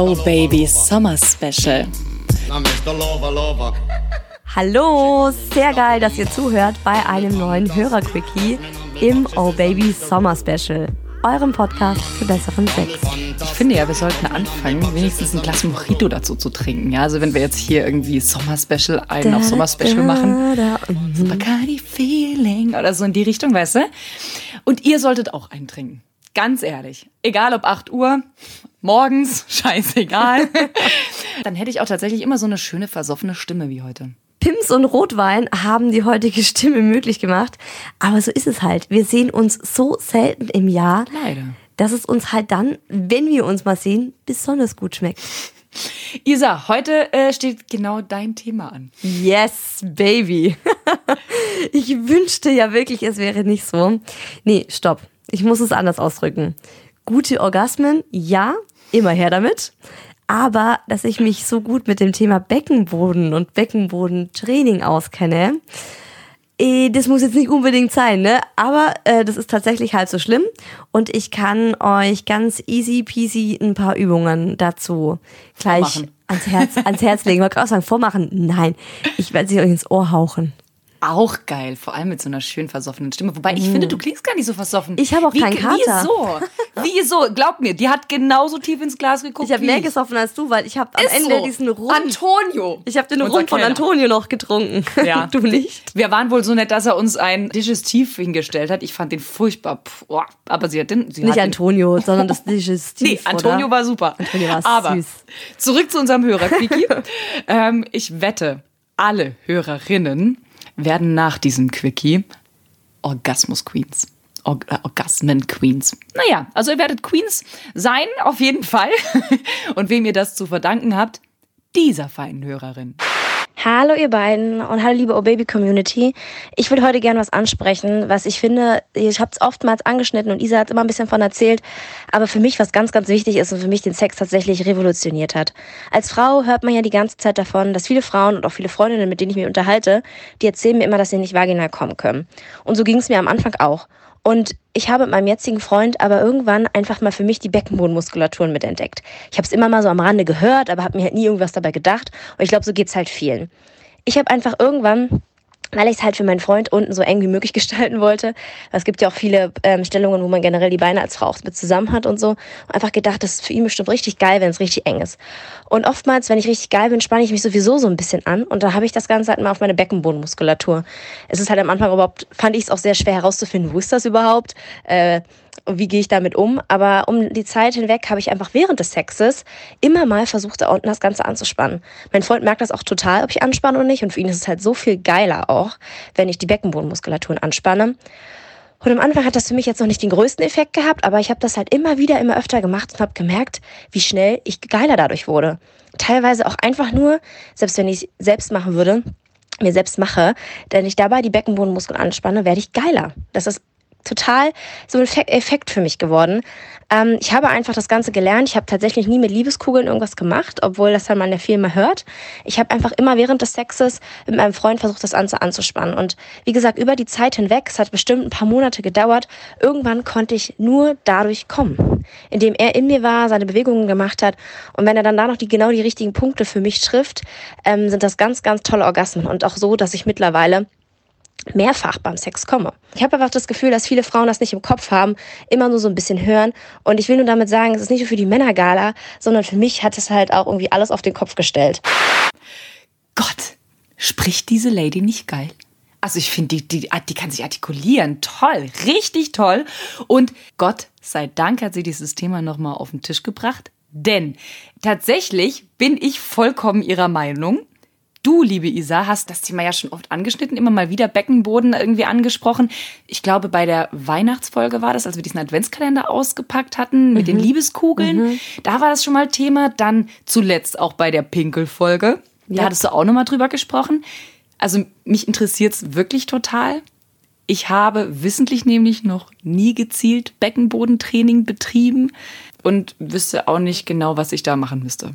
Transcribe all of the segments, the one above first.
Oh Baby Summer Special. Hallo, sehr geil, dass ihr zuhört bei einem neuen Hörer-Quickie im Oh Baby Summer Special, eurem Podcast für besseren Sex. Ich finde ja, wir sollten anfangen, wenigstens ein Glas Mojito dazu zu trinken. Ja, also wenn wir jetzt hier irgendwie Sommer Special, einen auf Sommer Special machen. Da, Bacardi Feeling oder so in die Richtung, weißt du? Und ihr solltet auch einen trinken. Ganz ehrlich. Egal ob 8 Uhr, morgens, scheißegal. Dann hätte ich auch tatsächlich immer so eine schöne versoffene Stimme wie heute. Pims und Rotwein haben die heutige Stimme möglich gemacht. Aber so ist es halt. Wir sehen uns so selten im Jahr, Leider. dass es uns halt dann, wenn wir uns mal sehen, besonders gut schmeckt. Isa, heute äh, steht genau dein Thema an. Yes, baby. ich wünschte ja wirklich, es wäre nicht so. Nee, stopp. Ich muss es anders ausdrücken. Gute Orgasmen, ja, immer her damit. Aber dass ich mich so gut mit dem Thema Beckenboden und Beckenbodentraining auskenne, eh, das muss jetzt nicht unbedingt sein, ne? Aber äh, das ist tatsächlich halb so schlimm. Und ich kann euch ganz easy peasy ein paar Übungen dazu gleich Vormachen. ans Herz, ans Herz legen. Ich wollte auch sagen, vormachen. Nein, ich werde sie euch ins Ohr hauchen. Auch geil, vor allem mit so einer schön versoffenen Stimme. Wobei ich finde, du klingst gar nicht so versoffen. Mm. Ich habe auch Wie- keinen Kater. Wieso? Wieso? Glaub mir, die hat genauso tief ins Glas geguckt. Ich habe mehr gesoffen als du, weil ich habe am Ende so. diesen Rum. Antonio. ich habe den Rum von. Antonio noch getrunken. Ja. du nicht? Wir waren wohl so nett, dass er uns ein Digestiv hingestellt hat. Ich fand den furchtbar. Boah. aber sie hat den. Sie Nicht hat den, Antonio, sondern das Digestiv. Nee, Antonio oder? war super. Antonio war Aber süß. zurück zu unserem Hörer, Quickie. ähm, ich wette, alle Hörerinnen werden nach diesem Quickie Orgasmus Queens. Or äh, Orgasmen Queens. Naja, also ihr werdet Queens sein, auf jeden Fall. Und wem ihr das zu verdanken habt, dieser feinen Hörerin. Hallo ihr beiden und hallo liebe Oh Baby Community. Ich will heute gerne was ansprechen, was ich finde, ich habe es oftmals angeschnitten und Isa hat immer ein bisschen von erzählt, aber für mich was ganz, ganz wichtig ist und für mich den Sex tatsächlich revolutioniert hat. Als Frau hört man ja die ganze Zeit davon, dass viele Frauen und auch viele Freundinnen, mit denen ich mich unterhalte, die erzählen mir immer, dass sie nicht vaginal kommen können. Und so ging es mir am Anfang auch. Und ich habe mit meinem jetzigen Freund aber irgendwann einfach mal für mich die Beckenbodenmuskulaturen mitentdeckt. Ich habe es immer mal so am Rande gehört, aber habe mir halt nie irgendwas dabei gedacht. Und ich glaube, so geht's halt vielen. Ich habe einfach irgendwann weil ich es halt für meinen Freund unten so eng wie möglich gestalten wollte. Es gibt ja auch viele ähm, Stellungen, wo man generell die Beine als Frau auch mit zusammen hat und so. Und einfach gedacht, das ist für ihn bestimmt richtig geil, wenn es richtig eng ist. Und oftmals, wenn ich richtig geil bin, spanne ich mich sowieso so ein bisschen an. Und da habe ich das Ganze halt mal auf meine Beckenbodenmuskulatur. Es ist halt am Anfang überhaupt, fand ich es auch sehr schwer herauszufinden, wo ist das überhaupt? Äh, wie gehe ich damit um? Aber um die Zeit hinweg habe ich einfach während des Sexes immer mal versucht, da unten das Ganze anzuspannen. Mein Freund merkt das auch total, ob ich anspanne oder nicht. Und für ihn ist es halt so viel geiler auch, wenn ich die Beckenbodenmuskulaturen anspanne. Und am Anfang hat das für mich jetzt noch nicht den größten Effekt gehabt, aber ich habe das halt immer wieder, immer öfter gemacht und habe gemerkt, wie schnell ich geiler dadurch wurde. Teilweise auch einfach nur, selbst wenn ich selbst machen würde, mir selbst mache, wenn ich dabei die Beckenbodenmuskeln anspanne, werde ich geiler. Das ist total so ein Effekt- für mich geworden. Ähm, ich habe einfach das Ganze gelernt. Ich habe tatsächlich nie mit Liebeskugeln irgendwas gemacht, obwohl das dann man ja viel mal hört. Ich habe einfach immer während des Sexes mit meinem Freund versucht, das Ganze anzuspannen. Und wie gesagt, über die Zeit hinweg, es hat bestimmt ein paar Monate gedauert, irgendwann konnte ich nur dadurch kommen. Indem er in mir war, seine Bewegungen gemacht hat. Und wenn er dann da noch die, genau die richtigen Punkte für mich trifft, ähm, sind das ganz, ganz tolle Orgasmen. Und auch so, dass ich mittlerweile mehrfach beim Sex komme. Ich habe einfach das Gefühl, dass viele Frauen das nicht im Kopf haben, immer nur so ein bisschen hören. Und ich will nur damit sagen, es ist nicht nur für die Männergala, sondern für mich hat es halt auch irgendwie alles auf den Kopf gestellt. Gott, spricht diese Lady nicht geil? Also ich finde, die, die, die kann sich artikulieren. Toll, richtig toll. Und Gott sei Dank hat sie dieses Thema nochmal auf den Tisch gebracht. Denn tatsächlich bin ich vollkommen ihrer Meinung. Du, liebe Isa, hast das Thema ja schon oft angeschnitten, immer mal wieder Beckenboden irgendwie angesprochen. Ich glaube, bei der Weihnachtsfolge war das, als wir diesen Adventskalender ausgepackt hatten mit den Liebeskugeln. Da war das schon mal Thema. Dann zuletzt auch bei der Pinkelfolge. Da Ja. hattest du auch nochmal drüber gesprochen. Also mich interessiert's wirklich total. Ich habe wissentlich nämlich noch nie gezielt Beckenbodentraining betrieben und wüsste auch nicht genau, was ich da machen müsste.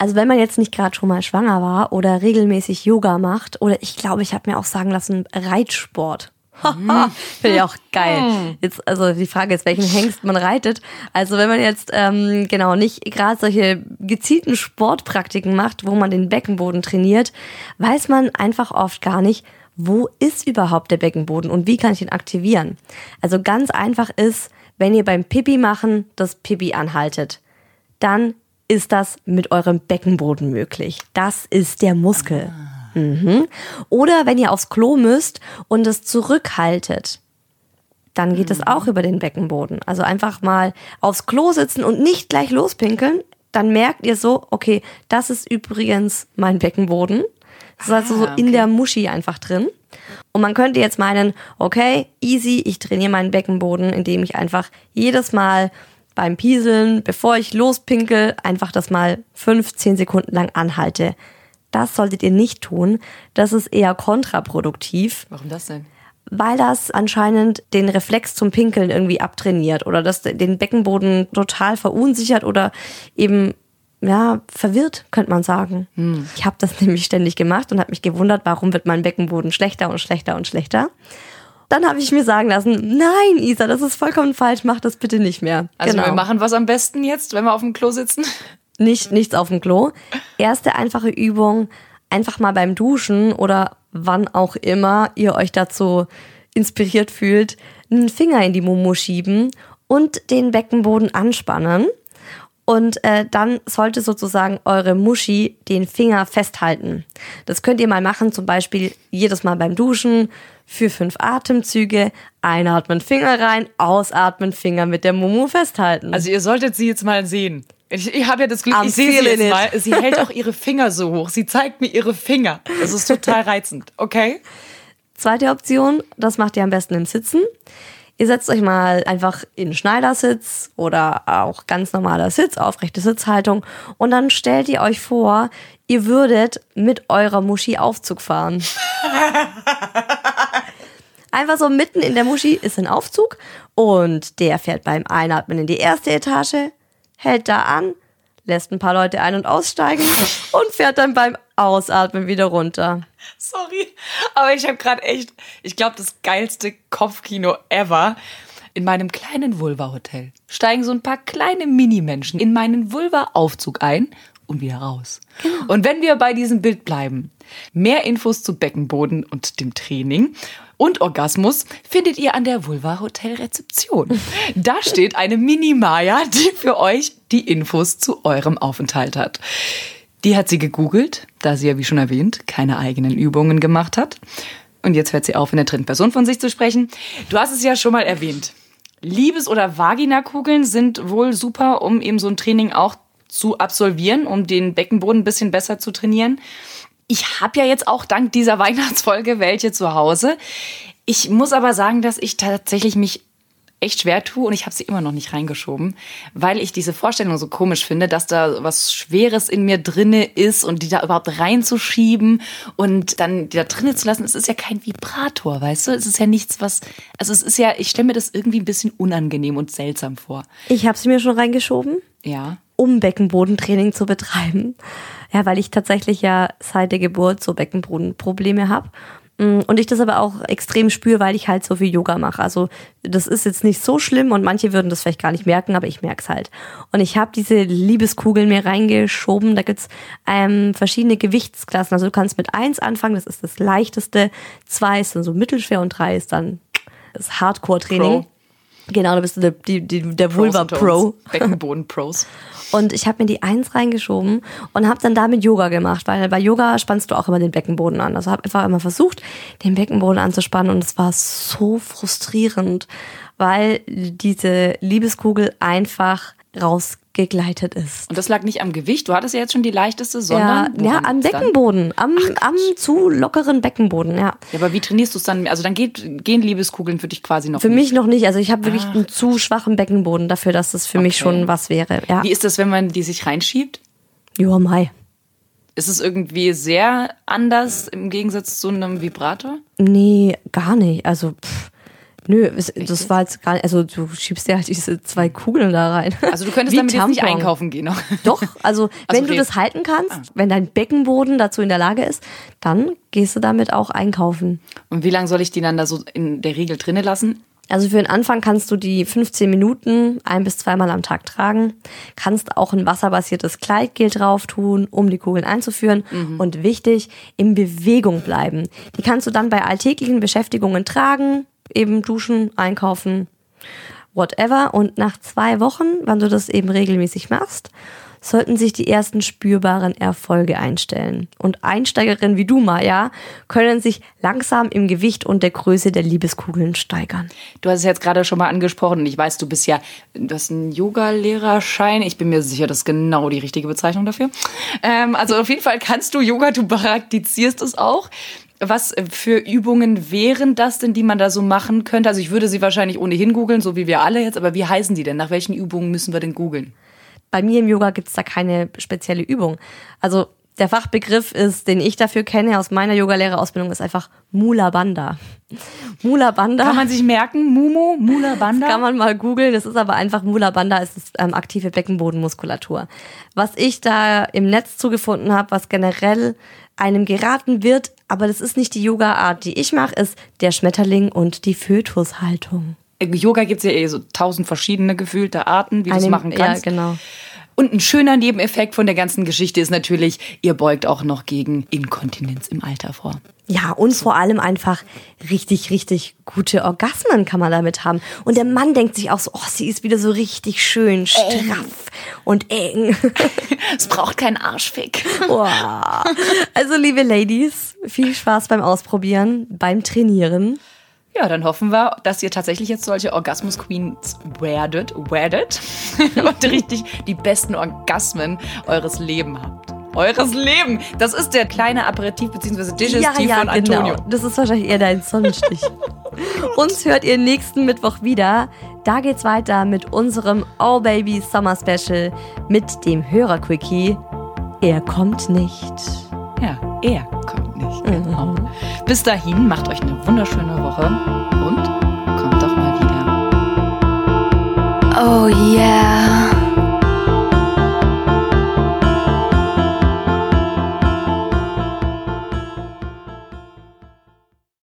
Also wenn man jetzt nicht gerade schon mal schwanger war oder regelmäßig Yoga macht oder ich glaube, ich habe mir auch sagen lassen, Reitsport. Finde ich auch geil. Jetzt, also die Frage ist, welchen Hengst man reitet. Also wenn man jetzt ähm, genau nicht gerade solche gezielten Sportpraktiken macht, wo man den Beckenboden trainiert, weiß man einfach oft gar nicht, wo ist überhaupt der Beckenboden und wie kann ich ihn aktivieren. Also ganz einfach ist, wenn ihr beim Pipi machen das Pipi anhaltet, dann ist das mit eurem Beckenboden möglich. Das ist der Muskel. Mhm. Oder wenn ihr aufs Klo müsst und es zurückhaltet, dann geht es auch über den Beckenboden. Also einfach mal aufs Klo sitzen und nicht gleich lospinkeln. Dann merkt ihr so, okay, das ist übrigens mein Beckenboden. Das ist also so Ah, in okay. der Muschi einfach drin. Und man könnte jetzt meinen, okay, easy, ich trainiere meinen Beckenboden, indem ich einfach jedes Mal beim Pieseln, bevor ich lospinkel, einfach das mal fünf, zehn Sekunden lang anhalte. Das solltet ihr nicht tun. Das ist eher kontraproduktiv, Warum das denn? weil das anscheinend den Reflex zum Pinkeln irgendwie abtrainiert oder das den Beckenboden total verunsichert oder eben ja, verwirrt, könnte man sagen. Ich habe das nämlich ständig gemacht und habe mich gewundert, warum wird mein Beckenboden schlechter und schlechter und schlechter. Dann habe ich mir sagen lassen, nein, Isa, das ist vollkommen falsch, mach das bitte nicht mehr. Also genau. wir machen was am besten jetzt, wenn wir auf dem Klo sitzen? nicht nichts auf dem Klo. Erste einfache Übung, einfach mal beim Duschen oder wann auch immer ihr euch dazu inspiriert fühlt, einen Finger in die Mumu schieben und den Beckenboden anspannen. Und äh, dann sollte sozusagen eure Muschi den Finger festhalten. Das könnt ihr mal machen, zum Beispiel jedes Mal beim Duschen für fünf Atemzüge. Einatmen, Finger rein, ausatmen, Finger mit der Mumu festhalten. Also ihr solltet sie jetzt mal sehen. Ich, ich habe ja das Glück, I'm ich sehe sie jetzt mal. Sie hält auch ihre Finger so hoch. Sie zeigt mir ihre Finger. Das ist total reizend. Okay? Zweite Option, das macht ihr am besten im Sitzen. Ihr setzt euch mal einfach in Schneidersitz oder auch ganz normaler Sitz, aufrechte Sitzhaltung und dann stellt ihr euch vor, ihr würdet mit eurer Muschi Aufzug fahren. Einfach so mitten in der Muschi ist ein Aufzug und der fährt beim Einatmen in die erste Etage, hält da an, lässt ein paar Leute ein- und aussteigen und fährt dann beim Ausatmen wieder runter. Sorry, aber ich habe gerade echt, ich glaube, das geilste Kopfkino ever. In meinem kleinen Vulva-Hotel steigen so ein paar kleine Minimenschen in meinen Vulva-Aufzug ein und wieder raus. Und wenn wir bei diesem Bild bleiben, mehr Infos zu Beckenboden und dem Training und Orgasmus findet ihr an der Vulva Hotel Rezeption. Da steht eine Mini-Maya, die für euch die Infos zu eurem Aufenthalt hat. Die hat sie gegoogelt, da sie ja, wie schon erwähnt, keine eigenen Übungen gemacht hat. Und jetzt hört sie auf, in der dritten Person von sich zu sprechen. Du hast es ja schon mal erwähnt. Liebes- oder Vaginakugeln sind wohl super, um eben so ein Training auch zu absolvieren, um den Beckenboden ein bisschen besser zu trainieren. Ich habe ja jetzt auch dank dieser Weihnachtsfolge welche zu Hause. Ich muss aber sagen, dass ich tatsächlich mich echt schwer tue und ich habe sie immer noch nicht reingeschoben, weil ich diese Vorstellung so komisch finde, dass da was Schweres in mir drinne ist und die da überhaupt reinzuschieben und dann die da drinne zu lassen. Es ist ja kein Vibrator, weißt du? Es ist ja nichts, was, also es ist ja, ich stelle mir das irgendwie ein bisschen unangenehm und seltsam vor. Ich habe sie mir schon reingeschoben. Ja. um Beckenbodentraining zu betreiben. Ja, weil ich tatsächlich ja seit der Geburt so Beckenbodenprobleme habe. Und ich das aber auch extrem spüre, weil ich halt so viel Yoga mache. Also das ist jetzt nicht so schlimm und manche würden das vielleicht gar nicht merken, aber ich merke es halt. Und ich habe diese Liebeskugeln mir reingeschoben. Da gibt's ähm, verschiedene Gewichtsklassen. Also du kannst mit eins anfangen, das ist das leichteste. Zwei ist dann so mittelschwer und drei ist dann das Hardcore-Training. Genau, da bist du der, die, die, der Pros Vulva. Pro. Beckenboden-Pros. Und ich habe mir die Eins reingeschoben und habe dann damit Yoga gemacht, weil bei Yoga spannst du auch immer den Beckenboden an. Also habe einfach immer versucht, den Beckenboden anzuspannen und es war so frustrierend, weil diese Liebeskugel einfach rausgegleitet ist. Und das lag nicht am Gewicht, du hattest ja jetzt schon die leichteste, Ja, sondern ja, woran am? Beckenboden, am, am zu lockeren Beckenboden, ja. Ja, aber wie trainierst du es dann? Also dann geht, gehen Liebeskugeln für dich quasi noch Für nicht. mich noch nicht. Also ich habe wirklich einen zu schwachen Beckenboden dafür, dass das für mich Okay. schon was wäre. Ja, Wie ist das, wenn man die sich reinschiebt? Joa, Mai. Ist es irgendwie sehr anders im Gegensatz zu einem Vibrator? Nee, gar nicht. Also pff, Nö, es, das war jetzt gar nicht, also du schiebst ja diese zwei Kugeln da rein. Also du könntest Wie damit jetzt nicht Tampon. einkaufen gehen. noch. Doch, also wenn du okay. das halten kannst, Ah. wenn dein Beckenboden dazu in der Lage ist, dann gehst du damit auch einkaufen. Und wie lange soll ich die dann da so in der Regel drinnen lassen? Also für den Anfang kannst du die 15 Minuten ein bis zweimal am Tag tragen. Kannst auch ein wasserbasiertes Kleidgel drauf tun, um die Kugeln einzuführen. Und wichtig, in Bewegung bleiben. Die kannst du dann bei alltäglichen Beschäftigungen tragen, eben duschen, einkaufen, whatever. Und nach zwei Wochen, wenn du das eben regelmäßig machst, sollten sich die ersten spürbaren Erfolge einstellen. Und Einsteigerinnen wie du, Maja, können sich langsam im Gewicht und der Größe der Liebeskugeln steigern. Du hast es jetzt gerade schon mal angesprochen ich weiß, du bist ja, du hast einen Yoga-Lehrerschein. Ich bin mir sicher, das ist genau die richtige Bezeichnung dafür. Ähm, also auf jeden Fall kannst du Yoga, du praktizierst es auch. Was für Übungen wären das denn, die man da so machen könnte? Also ich würde sie wahrscheinlich ohnehin googeln, so wie wir alle jetzt, aber wie heißen die denn? Nach welchen Übungen müssen wir denn googeln? Bei mir im Yoga gibt's da keine spezielle Übung. Also der Fachbegriff ist, den ich dafür kenne aus meiner Yogalehrerausbildung, ist einfach Mula Bandha. Mula Bandha. Kann man sich merken? Mumu, Mula Banda? Kann man mal googeln. Das ist aber einfach Mula Bandha, es ist ähm, aktive Beckenbodenmuskulatur. Was ich da im Netz zugefunden habe, was generell einem geraten wird, aber das ist nicht die Yoga-Art, die ich mache, ist der Schmetterling und die Fötushaltung. Yoga gibt's ja eh so tausend verschiedene gefühlte Arten, wie du es machen kannst. Ja, genau. Und ein schöner Nebeneffekt von der ganzen Geschichte ist natürlich, ihr beugt auch noch gegen Inkontinenz im Alter vor. Ja, und vor allem einfach richtig, richtig gute Orgasmen kann man damit haben. Und der Mann denkt sich auch so, oh, sie ist wieder so richtig schön straff und eng. Es braucht keinen Arschfick. Boah. Also, liebe Ladies, viel Spaß beim Ausprobieren, beim Trainieren. Ja, dann hoffen wir, dass ihr tatsächlich jetzt solche Orgasmus-Queens werdet, werdet und richtig die besten Orgasmen eures Lebens habt. Eures Leben! Das ist der kleine Aperitif bzw. Digestiv von Antonio. genau. Das ist wahrscheinlich eher dein Sonnenstich. Uns hört ihr nächsten Mittwoch wieder. Da geht's weiter mit unserem Oh Baby Summer Special mit dem Hörer-Quickie. Er kommt nicht. Ja, er kommt nicht. Genau. Bis dahin, macht euch eine wunderschöne Woche und kommt doch mal wieder. Oh yeah.